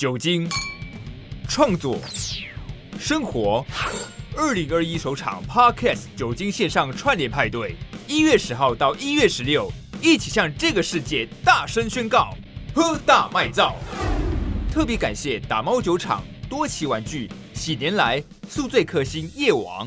酒精、创作、生活。二零二一首场 Podcast 酒精线上串联派对，一月十号到一月十六，一起向这个世界大声宣告：喝大卖造！特别感谢打猫酒厂、多奇玩具、喜年来、宿醉克星夜王。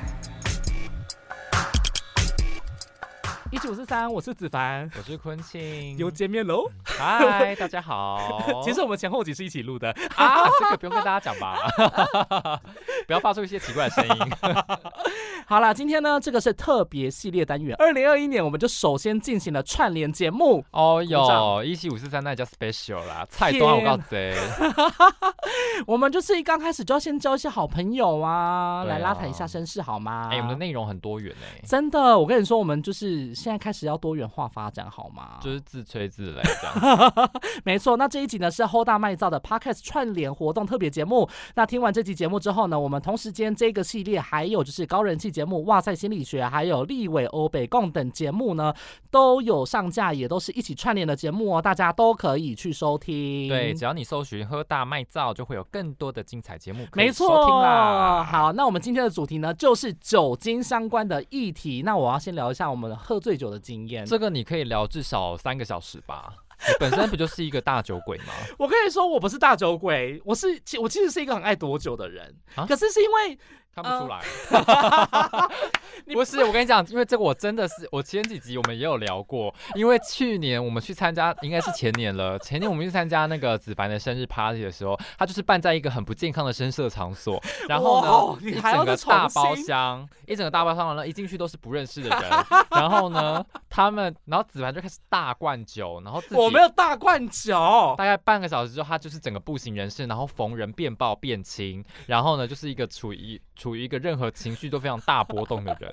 一九四三，我是子凡，我是坤庆，又见面喽！嗨，大家好。其实我们前后集是一起录的啊，这个不用跟大家讲吧？不要发出一些奇怪的声音。好了，今天呢，这个是特别系列单元。二零二一年，我们就首先进行了串联节目。哦哟，一七五四三那叫 special 啦，菜端我告贼。我们就是一刚开始就要先交一些好朋友啊，来拉谈一下身世好吗？哎，我们的内容很多元哎，真的，我跟你说，我们就是现在开始要多元化发展好吗？就是自吹自擂这样。没错，那这一集呢是 Hold 大卖造的 Podcast 串联活动特别节目。那听完这集节目之后呢，我们同时间这个系列还有就是高人气节。节目哇塞心理学，还有立伟欧北共等节目呢，都有上架，也都是一起串联的节目哦，大家都可以去收听。对，只要你搜寻“喝大卖造”，就会有更多的精彩节目没错。好，那我们今天的主题呢，就是酒精相关的议题。那我要先聊一下我们喝醉酒的经验。这个你可以聊至少三个小时吧。你本身不就是一个大酒鬼吗？我跟你说，我不是大酒鬼，我是其我其实是一个很爱躲酒的人。可是是因为。看不出来，不是我跟你讲，因为这个我真的是，我前几集我们也有聊过，因为去年我们去参加，应该是前年了，前年我们去参加那个子凡的生日 party 的时候，他就是办在一个很不健康的声色场所，然后呢，一整个大包厢，一整个大包厢完了，一进去都是不认识的人，然后呢，他们，然后子凡就开始大灌酒，然后我没有大灌酒，大概半个小时之后，他就是整个不省人事，然后逢人便爆变轻，然后呢，就是一个处于。处于一个任何情绪都非常大波动的人。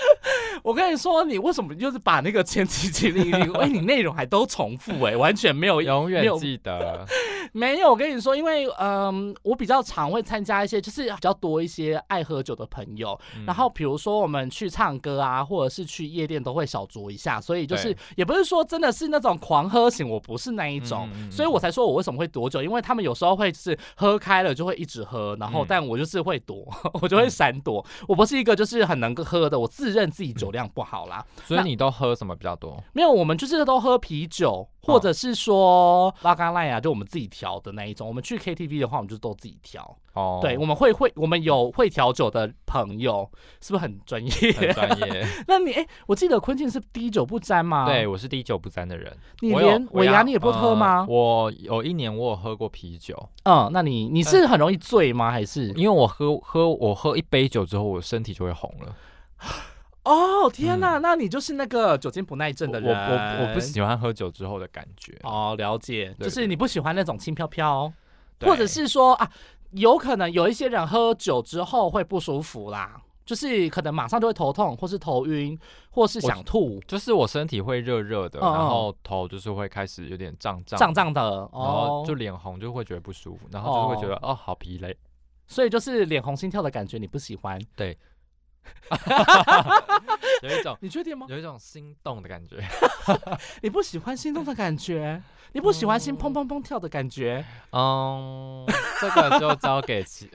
我跟你说，你为什么就是把那个前几集历历，哎，你内容还都重复，哎，完全没有 永远记得。没有，我跟你说，因为嗯，我比较常会参加一些，就是比较多一些爱喝酒的朋友。然后比如说我们去唱歌啊，或者是去夜店，都会小酌一下。所以就是也不是说真的是那种狂喝型，我不是那一种。所以我才说我为什么会躲酒，因为他们有时候会是喝开了就会一直喝，然后但我就是会躲，我就会闪躲。我不是一个就是很能够喝的，我自认自己酒量不好啦。所以你都喝什么比较多？没有，我们就是都喝啤酒。或者是说拉干赖啊，就我们自己调的那一种。我们去 KTV 的话，我们就都自己调。哦，对，我们会会，我们有会调酒的朋友，是不是很专业？很专业。那你哎，我记得坤庆是滴酒不沾吗？对，我是滴酒不沾的人。你连尾牙你也不喝吗？我有一年我有喝过啤酒。嗯，那你你是很容易醉吗？还是因为我喝喝我喝一杯酒之后，我身体就会红了。哦天哪，那你就是那个酒精不耐症的人。我我我不喜欢喝酒之后的感觉。哦，了解，就是你不喜欢那种轻飘飘，或者是说啊，有可能有一些人喝酒之后会不舒服啦，就是可能马上就会头痛，或是头晕，或是想吐。就是我身体会热热的，然后头就是会开始有点胀胀胀胀的，然后就脸红，就会觉得不舒服，然后就会觉得哦好疲累，所以就是脸红心跳的感觉你不喜欢。对。有一种，你确定吗？有一种心动的感觉。你不喜欢心动的感觉？你不喜欢心砰砰砰跳的感觉？嗯，这个就交给其。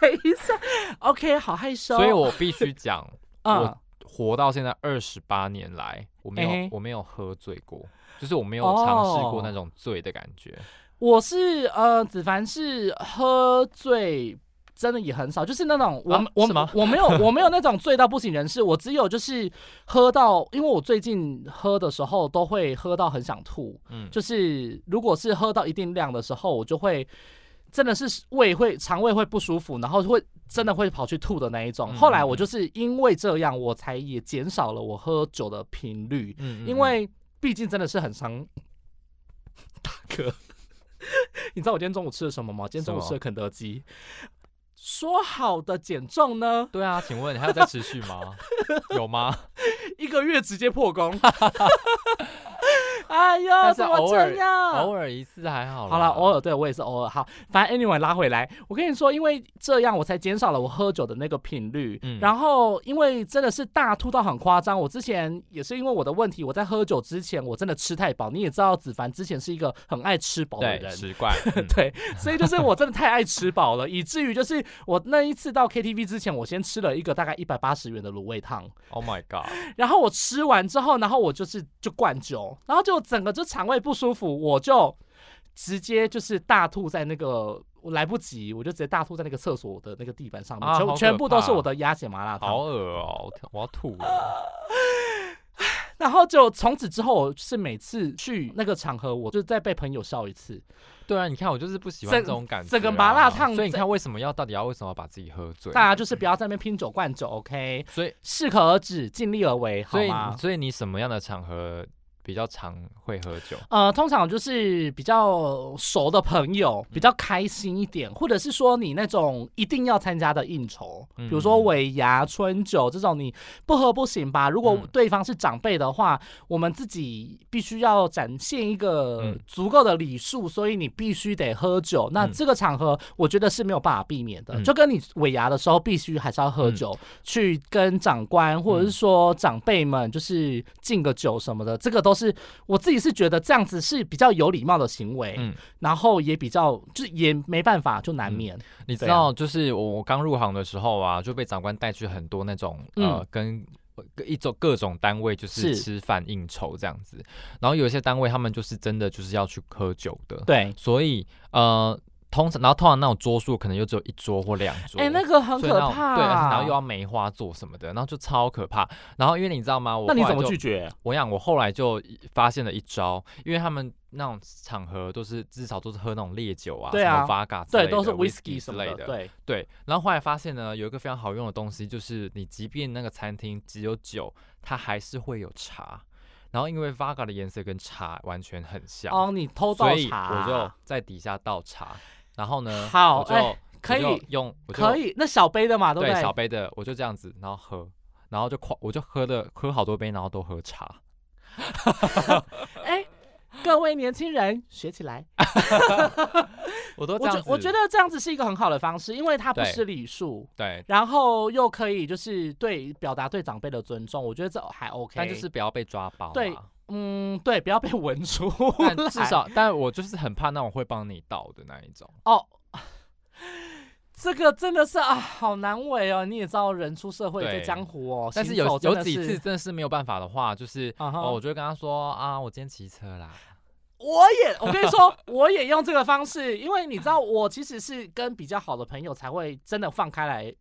等一下，OK，好害羞。所以我必须讲，我活到现在二十八年来，我没有，我没有喝醉过，就是我没有尝试过那种醉的感觉。我是呃，子凡是喝醉。真的也很少，就是那种我我我没有 我没有那种醉到不省人事，我只有就是喝到，因为我最近喝的时候都会喝到很想吐，嗯，就是如果是喝到一定量的时候，我就会真的是胃会肠胃会不舒服，然后会真的会跑去吐的那一种。后来我就是因为这样，我才也减少了我喝酒的频率，嗯，因为毕竟真的是很伤。大哥，你知道我今天中午吃了什么吗？今天中午吃了肯德基。说好的减重呢？对啊，请问你还有在持续吗？有吗？一个月直接破功。哎呦，怎么这样？偶尔一次还好。好了，偶尔对我也是偶尔。好，反正 anyway 拉回来，我跟你说，因为这样我才减少了我喝酒的那个频率。嗯。然后因为真的是大吐到很夸张，我之前也是因为我的问题，我在喝酒之前我真的吃太饱。你也知道，子凡之前是一个很爱吃饱的人，吃惯。对，所以就是我真的太爱吃饱了，以至于就是我那一次到 KTV 之前，我先吃了一个大概一百八十元的卤味汤。Oh my god！然后我吃完之后，然后我就是就灌酒，然后就整个就肠胃。不舒服，我就直接就是大吐在那个，我来不及，我就直接大吐在那个厕所的那个地板上面，全全部都是我的鸭血麻辣烫，好恶哦，我要吐了。然后就从此之后，是每次去那个场合，我就再被朋友笑一次。对啊，你看我就是不喜欢这种感觉，整个麻辣烫。所以你看为什么要到底要为什么要把自己喝醉？大家就是不要在那边拼酒灌酒，OK？所以适可而止，尽力而为，好吗？所以你什么样的场合？比较常会喝酒，呃，通常就是比较熟的朋友，比较开心一点，或者是说你那种一定要参加的应酬，比如说尾牙、春酒这种，你不喝不行吧？如果对方是长辈的话，我们自己必须要展现一个足够的礼数，所以你必须得喝酒。那这个场合，我觉得是没有办法避免的，就跟你尾牙的时候必须还是要喝酒，去跟长官或者是说长辈们就是敬个酒什么的，这个都。是，我自己是觉得这样子是比较有礼貌的行为，嗯，然后也比较，就也没办法，就难免。你知道，就是我我刚入行的时候啊，就被长官带去很多那种呃，跟一种各种单位就是吃饭应酬这样子，然后有一些单位他们就是真的就是要去喝酒的，对，所以呃。通常，然后通常那种桌数可能又只有一桌或两桌，哎，那个很可怕，对，然后又要梅花座什么的，然后就超可怕。然后因为你知道吗？我那你怎么拒绝？我想我后来就发现了一招，因为他们那种场合都是至少都是喝那种烈酒啊，对啊，发嘎，对，都是 whisky 之类的，对对。然后后来发现呢，有一个非常好用的东西，就是你即便那个餐厅只有酒，它还是会有茶。然后因为 Vaga 的颜色跟茶完全很像，哦，你偷倒茶，我就在底下倒茶。然后呢？好，就可以用，可以那小杯的嘛，对不对？小杯的，我就这样子，然后喝，然后就狂，我就喝的喝好多杯，然后都喝茶。哎，各位年轻人学起来。我都这样，我觉得这样子是一个很好的方式，因为它不失礼数，对，然后又可以就是对表达对长辈的尊重，我觉得这还 OK。但就是不要被抓包。对。嗯，对，不要被闻出。但至少，但我就是很怕那种会帮你倒的那一种。哦，这个真的是啊，好难为哦。你也知道，人出社会在江湖哦。但是有有几次真的是没有办法的话，就是哦，我就会跟他说啊，我今天骑车啦。我也，我跟你说，我也用这个方式，因为你知道，我其实是跟比较好的朋友才会真的放开来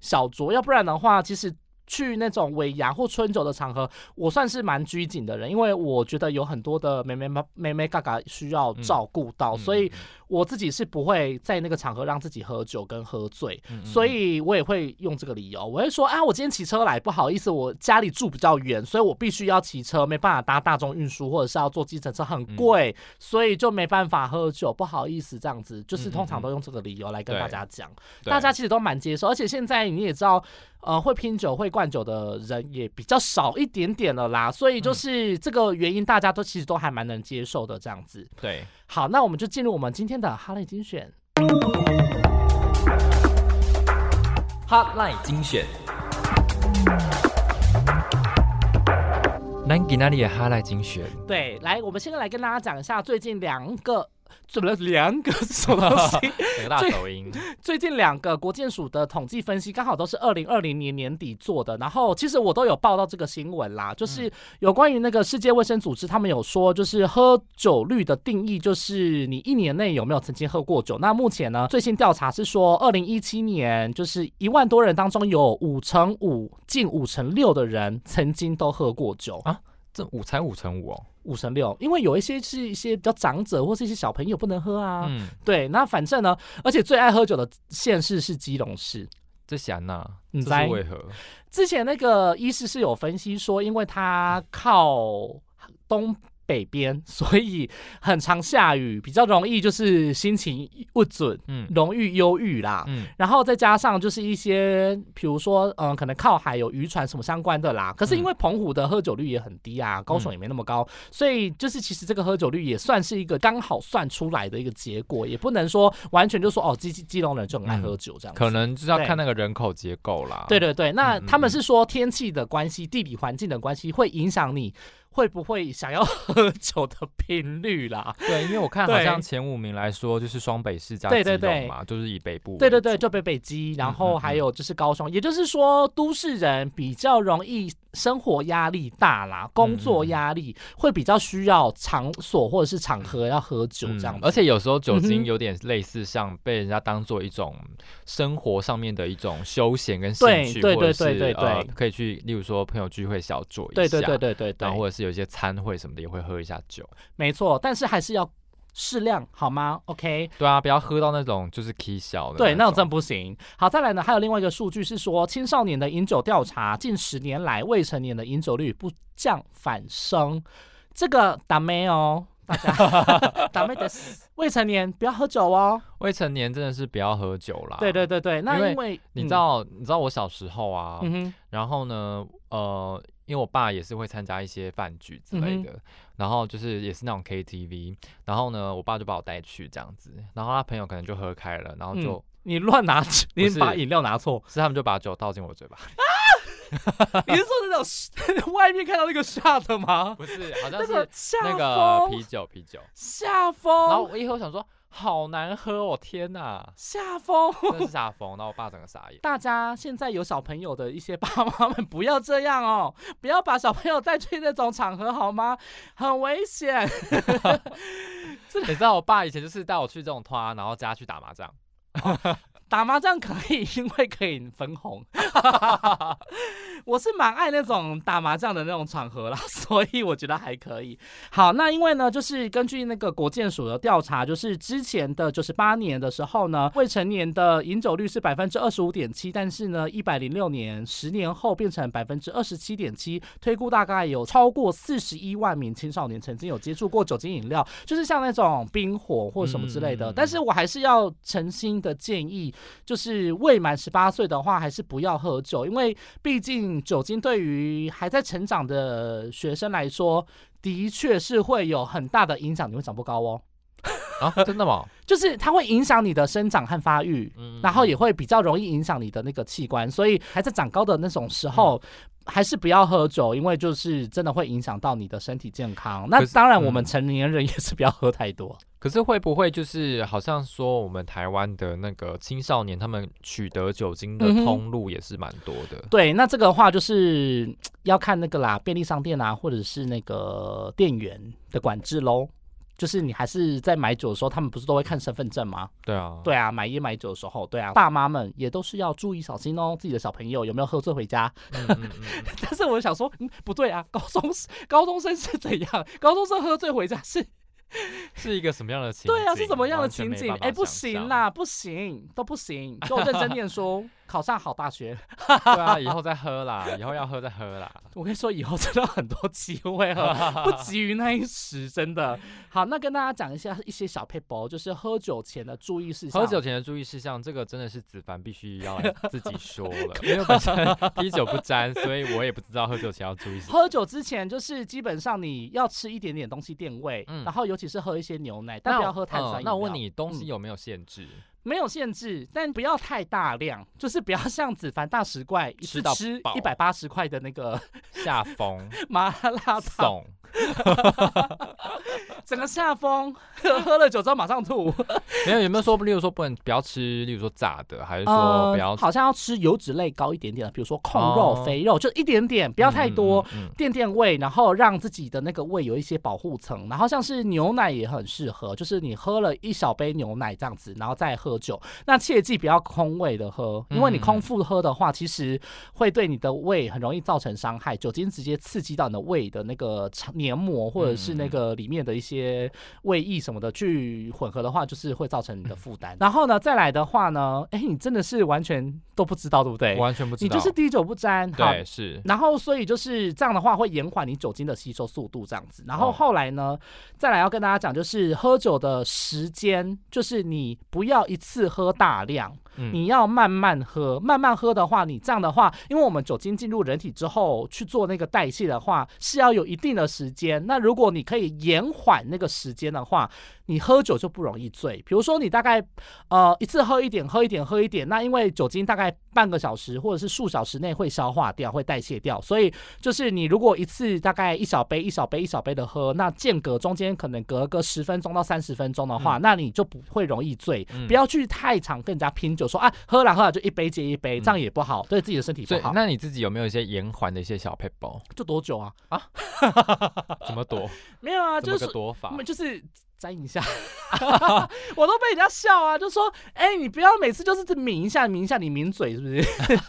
小酌，要不然的话，其实。去那种尾牙或春酒的场合，我算是蛮拘谨的人，因为我觉得有很多的妹妹妹妹妹嘎嘎需要照顾到，所以我自己是不会在那个场合让自己喝酒跟喝醉，所以我也会用这个理由，我会说啊，我今天骑车来，不好意思，我家里住比较远，所以我必须要骑车，没办法搭大众运输或者是要坐计程车，很贵，所以就没办法喝酒，不好意思，这样子。就是通常都用这个理由来跟大家讲，大家其实都蛮接受，而且现在你也知道。呃，会拼酒、会灌酒的人也比较少一点点了啦，所以就是这个原因，大家都其实都还蛮能接受的这样子。对，好，那我们就进入我们今天的哈雷精选。哈赖精选。南吉那里的哈赖精选。对，来，我们现在来跟大家讲一下最近两个。怎么了？两个什么东西？大抖音。最近两个国建署的统计分析，刚好都是二零二零年年底做的。然后其实我都有报到这个新闻啦，就是有关于那个世界卫生组织，他们有说，就是喝酒率的定义，就是你一年内有没有曾经喝过酒。那目前呢，最新调查是说，二零一七年就是一万多人当中，有五成五，近五成六的人曾经都喝过酒啊。这五才五成五哦。五成六，因为有一些是一些比较长者或是一些小朋友不能喝啊。嗯，对，那反正呢，而且最爱喝酒的县市是基隆市。这想呐，你知为何？之前那个医师是有分析说，因为他靠东北边，所以很常下雨，比较容易就是心情不准，嗯，容易忧郁啦。嗯，然后再加上就是一些，比如说，嗯，可能靠海有渔船什么相关的啦。可是因为澎湖的喝酒率也很低啊，高雄也没那么高，所以就是其实这个喝酒率也算是一个刚好算出来的一个结果，也不能说完全就说哦，基基隆人就很爱喝酒这样。可能就是要看那个人口结构啦。对对对，那他们是说天气的关系、地理环境的关系会影响你。会不会想要 喝酒的频率啦？对，因为我看好像前五名来说，就是双北市加基隆嘛，就是以北部。对对对，就北北基，然后还有就是高雄，也就是说都市人比较容易。生活压力大啦，工作压力会比较需要场所或者是场合要喝酒这样，而且有时候酒精有点类似像被人家当做一种生活上面的一种休闲跟兴趣，或者是呃可以去，例如说朋友聚会小酌一下，对对对对对，然后或者是有一些餐会什么的也会喝一下酒，没错，但是还是要。适量好吗？OK，对啊，不要喝到那种就是 K 小的，对，那种真不行。好，再来呢，还有另外一个数据是说，青少年的饮酒调查，近十年来未成年的饮酒率不降反升，这个打没哦，大家 打没的未成年不要喝酒哦，未成年真的是不要喝酒啦。对对对对，那因为你知道，你知道我小时候啊，然后呢，呃。因为我爸也是会参加一些饭局之类的，然后就是也是那种 KTV，然后呢，我爸就把我带去这样子，然后他朋友可能就喝开了，然后就你乱拿，你把饮料拿错，是他们就把酒倒进我嘴巴。你是说那种 外面看到那个下的吗？不是，好像是那个啤酒，啤酒下风。然后我以后想说。好难喝哦！天哪，下风，真是下风。然后我爸整个傻眼。大家现在有小朋友的一些爸妈们，不要这样哦，不要把小朋友带去那种场合，好吗？很危险。你知道我爸以前就是带我去这种团，然后家去打麻将。打麻将可以，因为可以分红。我是蛮爱那种打麻将的那种场合啦，所以我觉得还可以。好，那因为呢，就是根据那个国建署的调查，就是之前的九十八年的时候呢，未成年的饮酒率是百分之二十五点七，但是呢，一百零六年十年后变成百分之二十七点七，推估大概有超过四十一万名青少年曾经有接触过酒精饮料，就是像那种冰火或什么之类的。但是我还是要诚心的建议。就是未满十八岁的话，还是不要喝酒，因为毕竟酒精对于还在成长的学生来说，的确是会有很大的影响，你会长不高哦。啊，真的吗？就是它会影响你的生长和发育，然后也会比较容易影响你的那个器官，所以还在长高的那种时候，还是不要喝酒，因为就是真的会影响到你的身体健康。那当然，我们成年人也是不要喝太多。可是会不会就是好像说我们台湾的那个青少年，他们取得酒精的通路也是蛮多的？对，那这个话就是 要看那个啦，便利商店啊，或者是那个店员的管制喽。就是你还是在买酒的时候，他们不是都会看身份证吗？对啊，对啊，买烟买酒的时候，对啊，爸妈们也都是要注意小心哦，自己的小朋友有没有喝醉回家？但是我想说，嗯，不对啊，高中高中生是怎样？高中生喝醉回家是？是一个什么样的情？对啊，是什么样的情景？哎，不行啦，不行，都不行，给我认真念书，考上好大学。对啊，以后再喝啦，以后要喝再喝啦。我跟你说，以后真的很多机会喝，不急于那一时，真的。好，那跟大家讲一下一些小配博，就是喝酒前的注意事项。喝酒前的注意事项，这个真的是子凡必须要自己说了，因为本身滴酒不沾，所以我也不知道喝酒前要注意什么。喝酒之前，就是基本上你要吃一点点东西垫胃，然后尤。其是喝一些牛奶，但不要喝碳酸饮料。那我问你，东西有没有限制？没有限制，但不要太大量，就是不要像子凡大食怪一次吃一百八十块的那个下风 麻辣烫。整个下风，喝了酒之后马上吐。没有有没有说，例如说不能不要吃，例如说炸的，还是说不要？好像要吃油脂类高一点点的，比如说控肉、肥肉，就一点点，不要太多，垫垫胃，然后让自己的那个胃有一些保护层。然后像是牛奶也很适合，就是你喝了一小杯牛奶这样子，然后再喝酒。那切记不要空胃的喝，因为你空腹喝的话，其实会对你的胃很容易造成伤害。酒精直接刺激到你的胃的那个肠黏膜，或者是那个里面的一些。些胃液什么的去混合的话，就是会造成你的负担。然后呢，再来的话呢，哎，你真的是完全都不知道，对不对？完全不知道，你就是滴酒不沾。对，是。然后所以就是这样的话，会延缓你酒精的吸收速度，这样子。然后后来呢，再来要跟大家讲，就是喝酒的时间，就是你不要一次喝大量。你要慢慢喝，慢慢喝的话，你这样的话，因为我们酒精进入人体之后去做那个代谢的话，是要有一定的时间。那如果你可以延缓那个时间的话，你喝酒就不容易醉。比如说你大概呃一次喝一点，喝一点，喝一点，那因为酒精大概半个小时或者是数小时内会消化掉，会代谢掉。所以就是你如果一次大概一小杯、一小杯、一小杯的喝，那间隔中间可能隔个十分钟到三十分钟的话，那你就不会容易醉。不要去太长跟人家拼酒。说啊，喝了喝了就一杯接一杯，这样也不好，对自己的身体不好。那你自己有没有一些延缓的一些小配包？就多久啊？啊？怎么躲？没有啊，就是躲法，就是沾一下。我都被人家笑啊，就说哎，你不要每次就是抿一下，抿一下，你抿嘴是不是？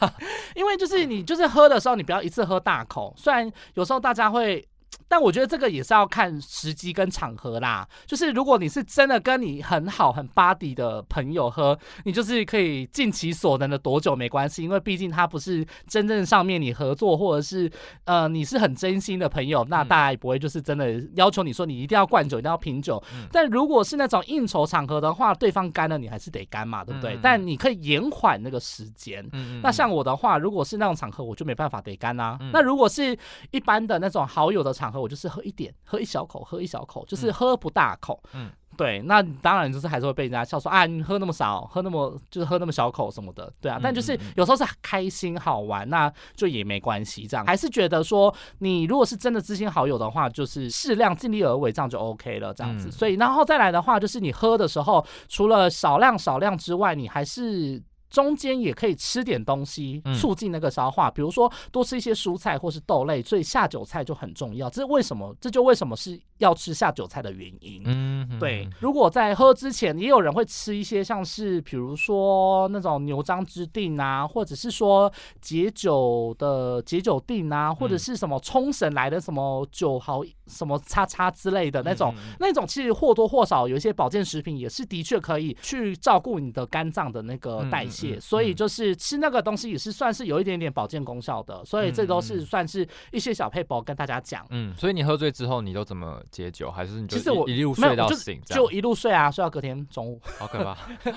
因为就是你就是喝的时候，你不要一次喝大口。虽然有时候大家会。但我觉得这个也是要看时机跟场合啦。就是如果你是真的跟你很好很 buddy 的朋友喝，你就是可以尽其所能的多久没关系，因为毕竟他不是真正上面你合作或者是呃你是很真心的朋友，那大家也不会就是真的要求你说你一定要灌酒，一定要品酒。但如果是那种应酬场合的话，对方干了你还是得干嘛，对不对？但你可以延缓那个时间。那像我的话，如果是那种场合，我就没办法得干啊。那如果是一般的那种好友的场合，我就是喝一点，喝一小口，喝一小口，就是喝不大口。嗯，对，那当然就是还是会被人家笑说啊，你喝那么少，喝那么就是喝那么小口什么的，对啊。但就是有时候是开心好玩，那就也没关系。这样还是觉得说，你如果是真的知心好友的话，就是适量尽力而为，这样就 OK 了。这样子，所以然后再来的话，就是你喝的时候，除了少量少量之外，你还是。中间也可以吃点东西，促进那个消化，比如说多吃一些蔬菜或是豆类，所以下酒菜就很重要。这是为什么？这就为什么是要吃下酒菜的原因。嗯，对。如果在喝之前，也有人会吃一些像是，比如说那种牛樟之定啊，或者是说解酒的解酒定啊，或者是什么冲绳来的什么酒豪什么叉叉之类的那种，那种其实或多或少有一些保健食品也是的确可以去照顾你的肝脏的那个代谢。所以就是吃那个东西也是算是有一点点保健功效的，所以这都是算是一些小配包跟大家讲。嗯，所以你喝醉之后你都怎么解酒？还是你其实我一路睡到醒，就一路睡啊，睡到隔天中午。好可怕！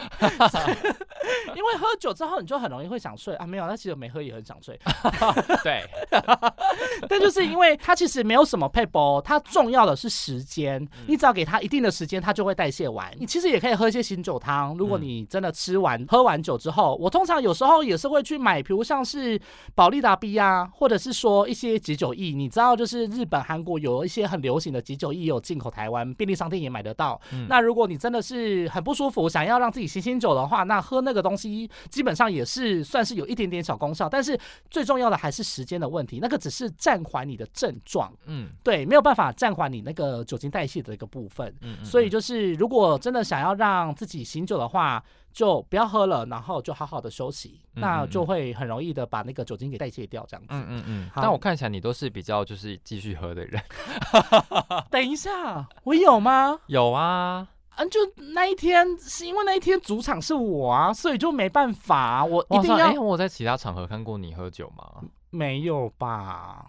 因为喝酒之后你就很容易会想睡啊，没有，那其实没喝也很想睡。对，但就是因为它其实没有什么配包，它重要的是时间，你只要给它一定的时间，它就会代谢完。你其实也可以喝一些醒酒汤，如果你真的吃完喝完酒之后。我通常有时候也是会去买，比如像是宝利达 B 啊，或者是说一些解酒液。你知道，就是日本、韩国有一些很流行的解酒液，有进口台湾便利商店也买得到。那如果你真的是很不舒服，想要让自己醒醒酒的话，那喝那个东西基本上也是算是有一点点小功效。但是最重要的还是时间的问题，那个只是暂缓你的症状。嗯，对，没有办法暂缓你那个酒精代谢的一个部分。嗯，所以就是如果真的想要让自己醒酒的话。就不要喝了，然后就好好的休息，那就会很容易的把那个酒精给代谢掉，这样子。嗯嗯嗯。但我看起来你都是比较就是继续喝的人。等一下，我有吗？有啊。嗯，就那一天是因为那一天主场是我啊，所以就没办法，我一定要。我在其他场合看过你喝酒吗？没有吧。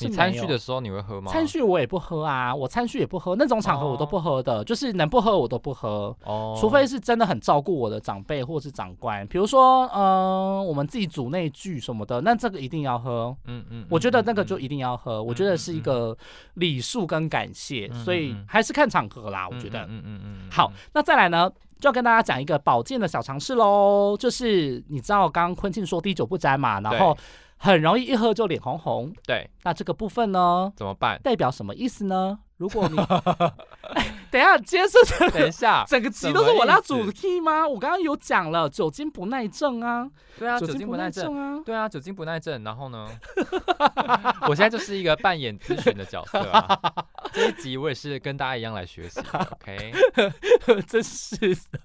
你餐序的时候你会喝吗？餐序我也不喝啊，我餐序也不喝，那种场合我都不喝的，就是能不喝我都不喝。哦，除非是真的很照顾我的长辈或是长官，比如说，嗯，我们自己组内聚什么的，那这个一定要喝。嗯嗯，我觉得那个就一定要喝，我觉得是一个礼数跟感谢，所以还是看场合啦。我觉得，嗯嗯嗯。好，那再来呢，就要跟大家讲一个保健的小常识喽，就是你知道刚刚坤庆说滴酒不沾嘛，然后。很容易一喝就脸红红，对，那这个部分呢？怎么办？代表什么意思呢？如果你 等一下，今天是等一下，整个集都是我拉主题吗？我刚刚有讲了，酒精不耐症啊，对啊，酒精不耐症啊，对啊，酒精不耐症。然后呢，我现在就是一个扮演咨询的角色啊。这一集我也是跟大家一样来学习，OK？真是的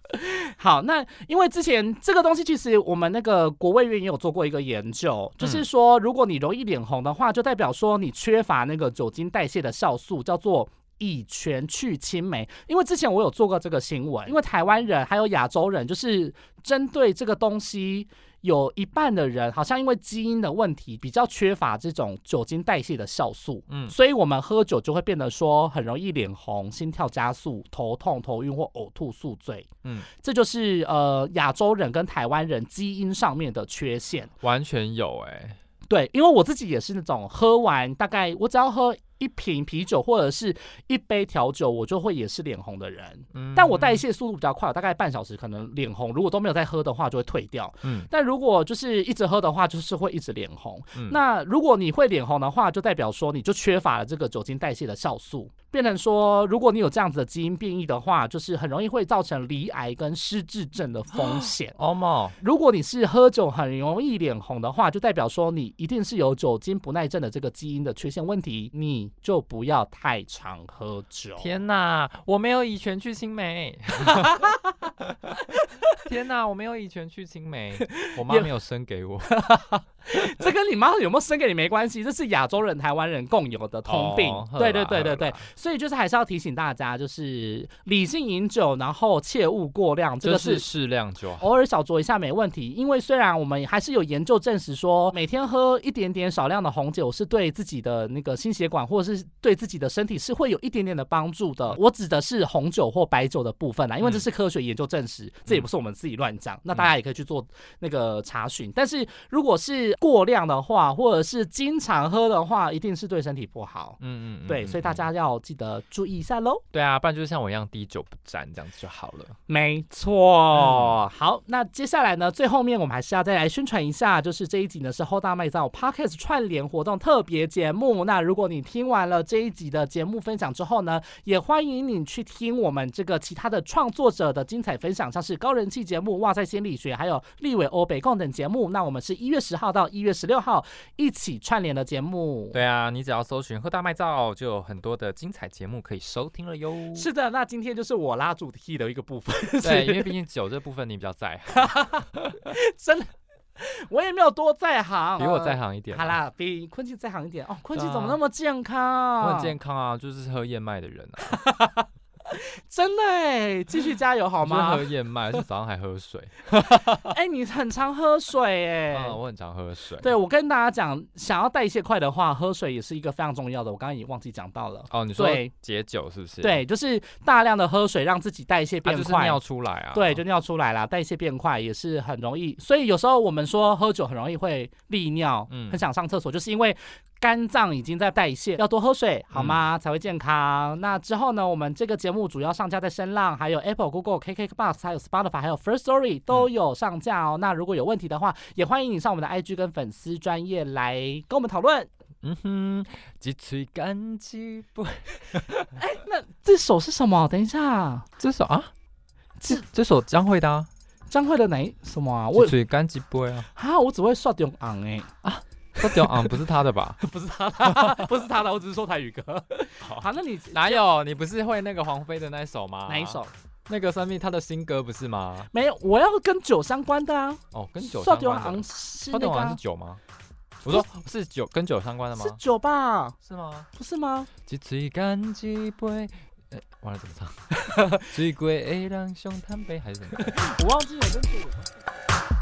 好。那因为之前这个东西，其实我们那个国卫院也有做过一个研究，就是说，如果你容易脸红的话，就代表说你缺乏那个酒精代谢的酵素，叫做。以权去青梅，因为之前我有做过这个新闻，因为台湾人还有亚洲人，就是针对这个东西。有一半的人好像因为基因的问题比较缺乏这种酒精代谢的酵素，嗯，所以我们喝酒就会变得说很容易脸红、心跳加速、头痛、头晕或呕吐、宿醉，嗯，这就是呃亚洲人跟台湾人基因上面的缺陷，完全有哎，对，因为我自己也是那种喝完大概我只要喝。一瓶啤酒或者是一杯调酒，我就会也是脸红的人。嗯，但我代谢速度比较快，大概半小时可能脸红。如果都没有再喝的话，就会退掉。嗯，但如果就是一直喝的话，就是会一直脸红。嗯，那如果你会脸红的话，就代表说你就缺乏了这个酒精代谢的酵素。变成说，如果你有这样子的基因变异的话，就是很容易会造成离癌跟失智症的风险。哦嘛，如果你是喝酒很容易脸红的话，就代表说你一定是有酒精不耐症的这个基因的缺陷问题，你就不要太常喝酒。天哪，我没有乙醛去青梅。天哪，我没有乙醛去青梅，我妈没有生给我。这跟你妈有没有生给你没关系，这是亚洲人、台湾人共有的通病。对对对对对，所以就是还是要提醒大家，就是理性饮酒，然后切勿过量，这个是适量就好，偶尔小酌一下没问题。因为虽然我们还是有研究证实说，每天喝一点点少量的红酒是对自己的那个心血管或者是对自己的身体是会有一点点的帮助的。我指的是红酒或白酒的部分啦，因为这是科学研究证实，这也不是我们自己乱讲。那大家也可以去做那个查询。但是如果是过量的话，或者是经常喝的话，一定是对身体不好。嗯嗯，对，所以大家要记得注意一下喽。对啊，不然就是像我一样滴酒不沾这样子就好了。没错。好，那接下来呢，最后面我们还是要再来宣传一下，就是这一集呢是后大麦造 Podcast 串联活动特别节目。那如果你听完了这一集的节目分享之后呢，也欢迎你去听我们这个其他的创作者的精彩分享，像是高人气节目《哇塞心理学》，还有立伟欧北共等节目。那我们是一月十号到。到一月十六号一起串联的节目，对啊，你只要搜寻“喝大麦造”，就有很多的精彩节目可以收听了哟。是的，那今天就是我拉主题的一个部分，对，因为毕竟酒这部分你比较在，真的，我也没有多在行，比我在行一点。好啦，比坤奇在行一点哦。坤奇怎么那么健康？我很健康啊，就是喝燕麦的人啊。真的哎，继续加油好吗？喝燕麦，是早上还喝水。哎，你很常喝水哎。啊，我很常喝水。对，我跟大家讲，想要代谢快的话，喝水也是一个非常重要的。我刚刚已经忘记讲到了。哦，你说解酒是不是？对，就是大量的喝水，让自己代谢变快，尿出来啊。对，就尿出来了，代谢变快也是很容易。所以有时候我们说喝酒很容易会利尿，嗯，很想上厕所，就是因为。肝脏已经在代谢，要多喝水好吗？才会健康。那之后呢？我们这个节目主要上架在声浪，还有 Apple、Google、KKBox，还有 Spotify，还有 First Story 都有上架哦。那如果有问题的话，也欢迎你上我们的 IG 跟粉丝专业来跟我们讨论。嗯哼，几吹干几杯。哎，那这首是什么？等一下，这首啊，这这首张惠的，啊张惠的哪什么啊？我吹干几杯啊？啊，我只会刷中昂哎啊。他屌昂，不是他的吧？不是他，不是他的，我只是说台语歌。好，那你哪有？你不是会那个黄飞的那首吗？哪一首？那个三蜜他的新歌不是吗？没有，我要跟酒相关的啊。哦，跟酒相关的。是那个是酒吗？我说是酒，跟酒相关的吗？是酒吧？是吗？不是吗？几醉干几杯？哎，忘了怎么唱？醉鬼的人想贪杯还是什么？我忘记了跟酒有关。